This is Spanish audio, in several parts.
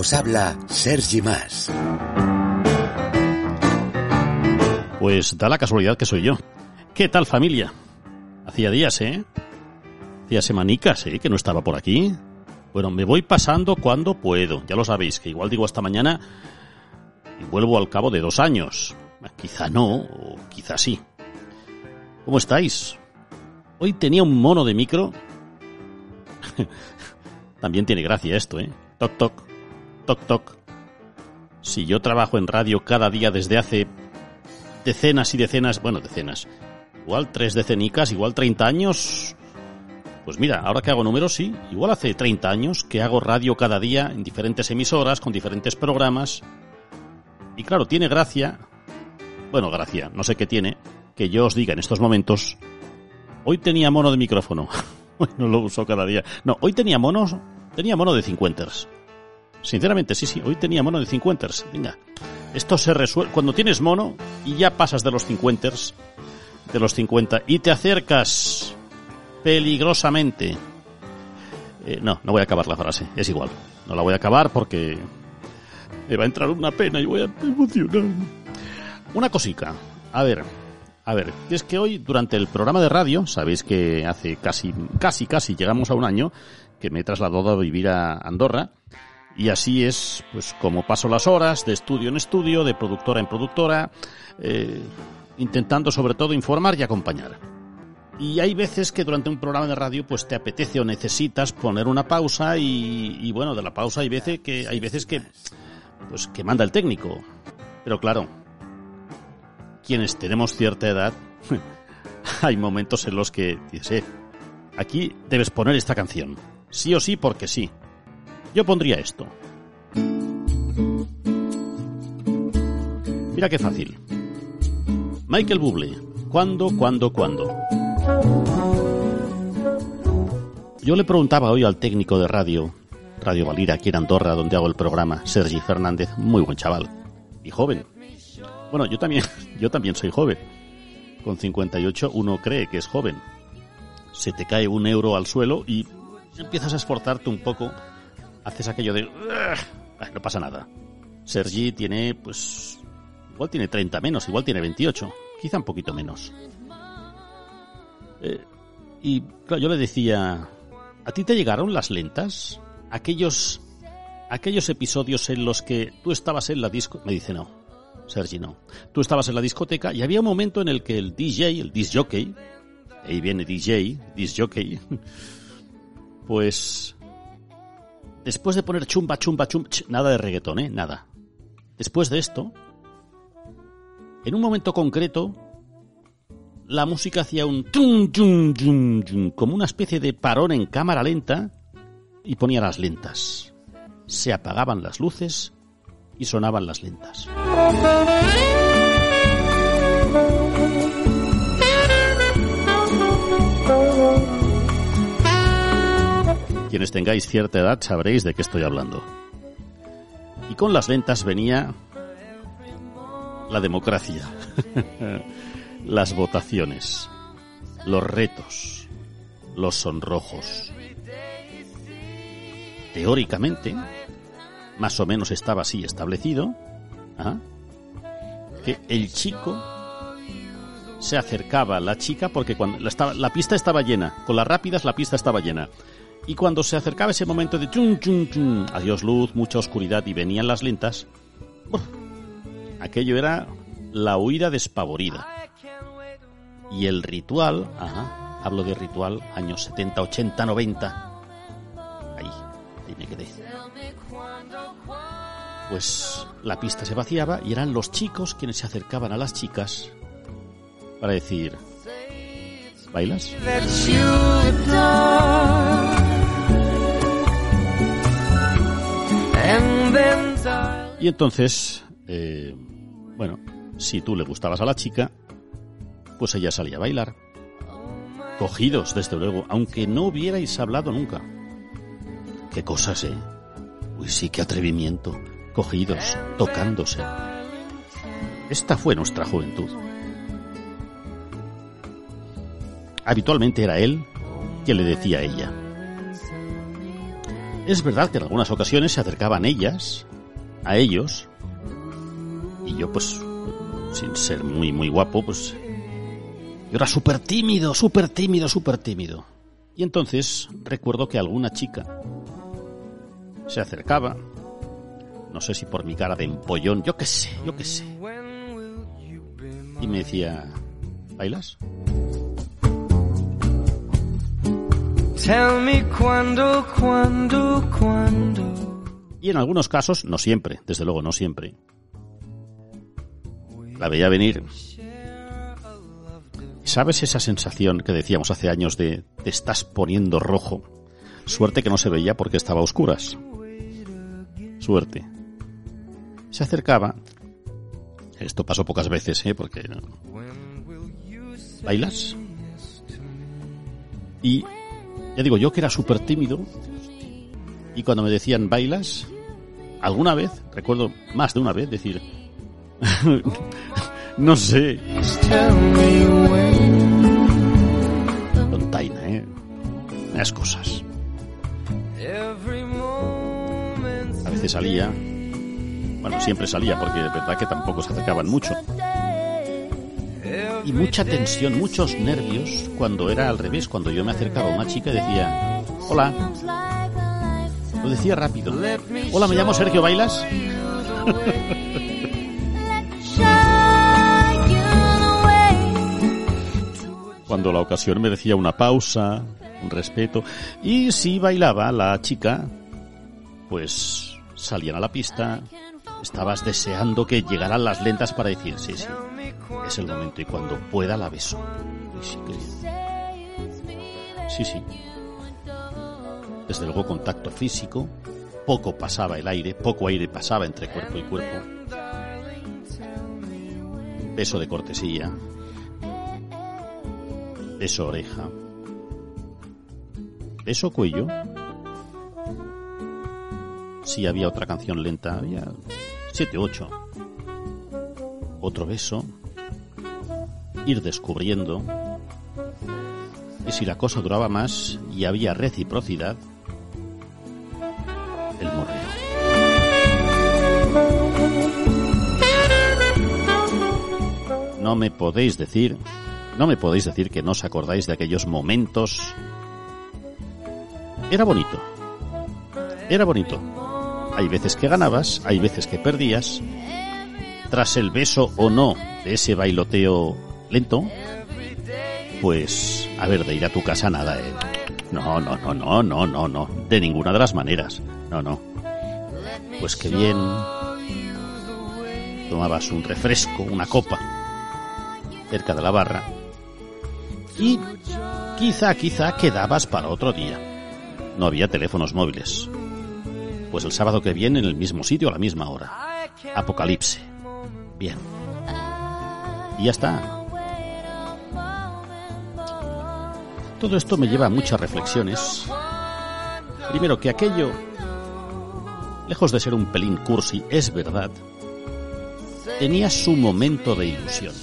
Os habla Sergi Más. Pues da la casualidad que soy yo. ¿Qué tal familia? Hacía días, ¿eh? Hacía semanicas, ¿eh? Que no estaba por aquí. Bueno, me voy pasando cuando puedo. Ya lo sabéis, que igual digo hasta mañana y vuelvo al cabo de dos años. Quizá no, o quizá sí. ¿Cómo estáis? Hoy tenía un mono de micro. También tiene gracia esto, ¿eh? Toc, toc, toc, toc. Si yo trabajo en radio cada día desde hace decenas y decenas, bueno, decenas, igual tres decenicas, igual 30 años, pues mira, ahora que hago números, sí, igual hace 30 años que hago radio cada día en diferentes emisoras, con diferentes programas. Y claro, tiene gracia, bueno, gracia, no sé qué tiene, que yo os diga en estos momentos, hoy tenía mono de micrófono. no lo uso cada día. No, hoy tenía monos, tenía mono de 50 Sinceramente, sí, sí, hoy tenía mono de 50 Venga, esto se resuelve. Cuando tienes mono y ya pasas de los 50 de los 50 y te acercas peligrosamente. Eh, no, no voy a acabar la frase, es igual. No la voy a acabar porque me va a entrar una pena y voy a emocionar. Una cosica, a ver, a ver, es que hoy durante el programa de radio, sabéis que hace casi, casi, casi llegamos a un año que me he trasladado a vivir a Andorra y así es, pues como paso las horas de estudio en estudio, de productora en productora, eh, intentando sobre todo informar y acompañar. Y hay veces que durante un programa de radio pues te apetece o necesitas poner una pausa y, bueno, de la pausa hay veces que hay veces que pues que manda el técnico. Pero claro, quienes tenemos cierta edad, hay momentos en los que dices, aquí debes poner esta canción. Sí o sí porque sí. Yo pondría esto. Mira qué fácil. Michael Bublé. ¿Cuándo, cuándo, cuándo? Yo le preguntaba hoy al técnico de radio, Radio Valira, aquí en Andorra, donde hago el programa, Sergi Fernández, muy buen chaval y joven. Bueno, yo también, yo también soy joven. Con 58 uno cree que es joven. Se te cae un euro al suelo y empiezas a esforzarte un poco. Haces aquello de... No pasa nada. Sergi tiene, pues... Igual tiene 30 menos, igual tiene 28. Quizá un poquito menos. Eh, y claro, yo le decía, ¿a ti te llegaron las lentas? Aquellos, aquellos episodios en los que tú estabas en la disco... Me dice, no, Sergi no. Tú estabas en la discoteca y había un momento en el que el DJ, el disc jockey, ahí viene DJ, disc jockey, pues después de poner chumba, chumba, chumba, nada de reggaetón, ¿eh? Nada. Después de esto, en un momento concreto, la música hacía un tum, tum, tum, tum, como una especie de parón en cámara lenta y ponía las lentas. Se apagaban las luces y sonaban las lentas. Quienes tengáis cierta edad sabréis de qué estoy hablando. Y con las lentas venía la democracia. las votaciones, los retos, los sonrojos. Teóricamente, más o menos estaba así establecido, ¿ah? que el chico se acercaba a la chica porque cuando la, pista estaba llena, con las rápidas la pista estaba llena. Y cuando se acercaba ese momento de chum, chum, chum, adiós luz, mucha oscuridad y venían las lentas, aquello era la huida despavorida. Y el ritual, hablo de ritual, años 70, 80, 90. Ahí, ahí me quedé. Pues la pista se vaciaba y eran los chicos quienes se acercaban a las chicas para decir, ¿bailas? Y entonces, eh, bueno, si tú le gustabas a la chica, pues ella salía a bailar. Cogidos, desde luego, aunque no hubierais hablado nunca. Qué cosas, ¿eh? Uy, sí, qué atrevimiento. Cogidos, tocándose. Esta fue nuestra juventud. Habitualmente era él quien le decía a ella. Es verdad que en algunas ocasiones se acercaban ellas a ellos y yo pues sin ser muy muy guapo pues yo era súper tímido, súper tímido, súper tímido. Y entonces recuerdo que alguna chica se acercaba, no sé si por mi cara de empollón, yo qué sé, yo qué sé. Y me decía, ¿bailas? Tell me cuándo, cuándo. Y en algunos casos, no siempre, desde luego no siempre. La veía venir. ¿Sabes esa sensación que decíamos hace años de te estás poniendo rojo? Suerte que no se veía porque estaba a oscuras. Suerte. Se acercaba. Esto pasó pocas veces, ¿eh? Porque... ¿Bailas? Y ya digo, yo que era súper tímido, y cuando me decían bailas, alguna vez, recuerdo más de una vez, decir, no sé. Tontaina, ¿eh? Las cosas. A veces salía, bueno, siempre salía porque de verdad que tampoco se acercaban mucho. Y mucha tensión, muchos nervios cuando era al revés, cuando yo me acercaba a una chica y decía, hola. Decía rápido. Hola, me llamo Sergio, ¿bailas? Cuando la ocasión merecía una pausa, un respeto. Y si bailaba la chica, pues salían a la pista, estabas deseando que llegaran las lentas para decir, sí, sí, es el momento y cuando pueda la beso. Sí, sí. Desde luego contacto físico, poco pasaba el aire, poco aire pasaba entre cuerpo y cuerpo. Beso de cortesía. Beso oreja. Beso cuello. Si había otra canción lenta, había siete, ocho. Otro beso. Ir descubriendo. Y si la cosa duraba más y había reciprocidad, No me podéis decir, no me podéis decir que no os acordáis de aquellos momentos. Era bonito. Era bonito. Hay veces que ganabas, hay veces que perdías. Tras el beso o no de ese bailoteo lento, pues, a ver, de ir a tu casa nada, eh. No, no, no, no, no, no, no. De ninguna de las maneras. No, no. Pues que bien. Tomabas un refresco, una copa, cerca de la barra. Y quizá, quizá quedabas para otro día. No había teléfonos móviles. Pues el sábado que viene en el mismo sitio a la misma hora. Apocalipse. Bien. Y ya está. Todo esto me lleva a muchas reflexiones. Primero que aquello, lejos de ser un pelín cursi, es verdad, tenía su momento de ilusión.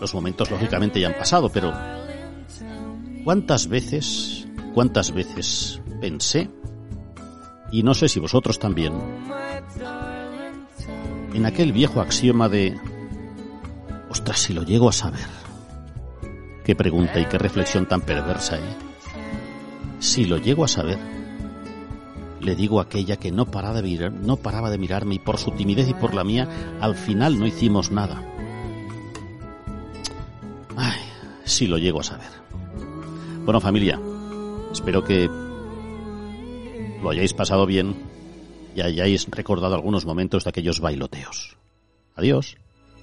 Los momentos lógicamente ya han pasado, pero ¿cuántas veces, cuántas veces pensé, y no sé si vosotros también, en aquel viejo axioma de, ostras, si lo llego a saber? Qué pregunta y qué reflexión tan perversa, ¿eh? Si lo llego a saber, le digo a aquella que no paraba de mirar, no paraba de mirarme y por su timidez y por la mía, al final no hicimos nada. Si lo llego a saber. Bueno, familia, espero que lo hayáis pasado bien y hayáis recordado algunos momentos de aquellos bailoteos. Adiós.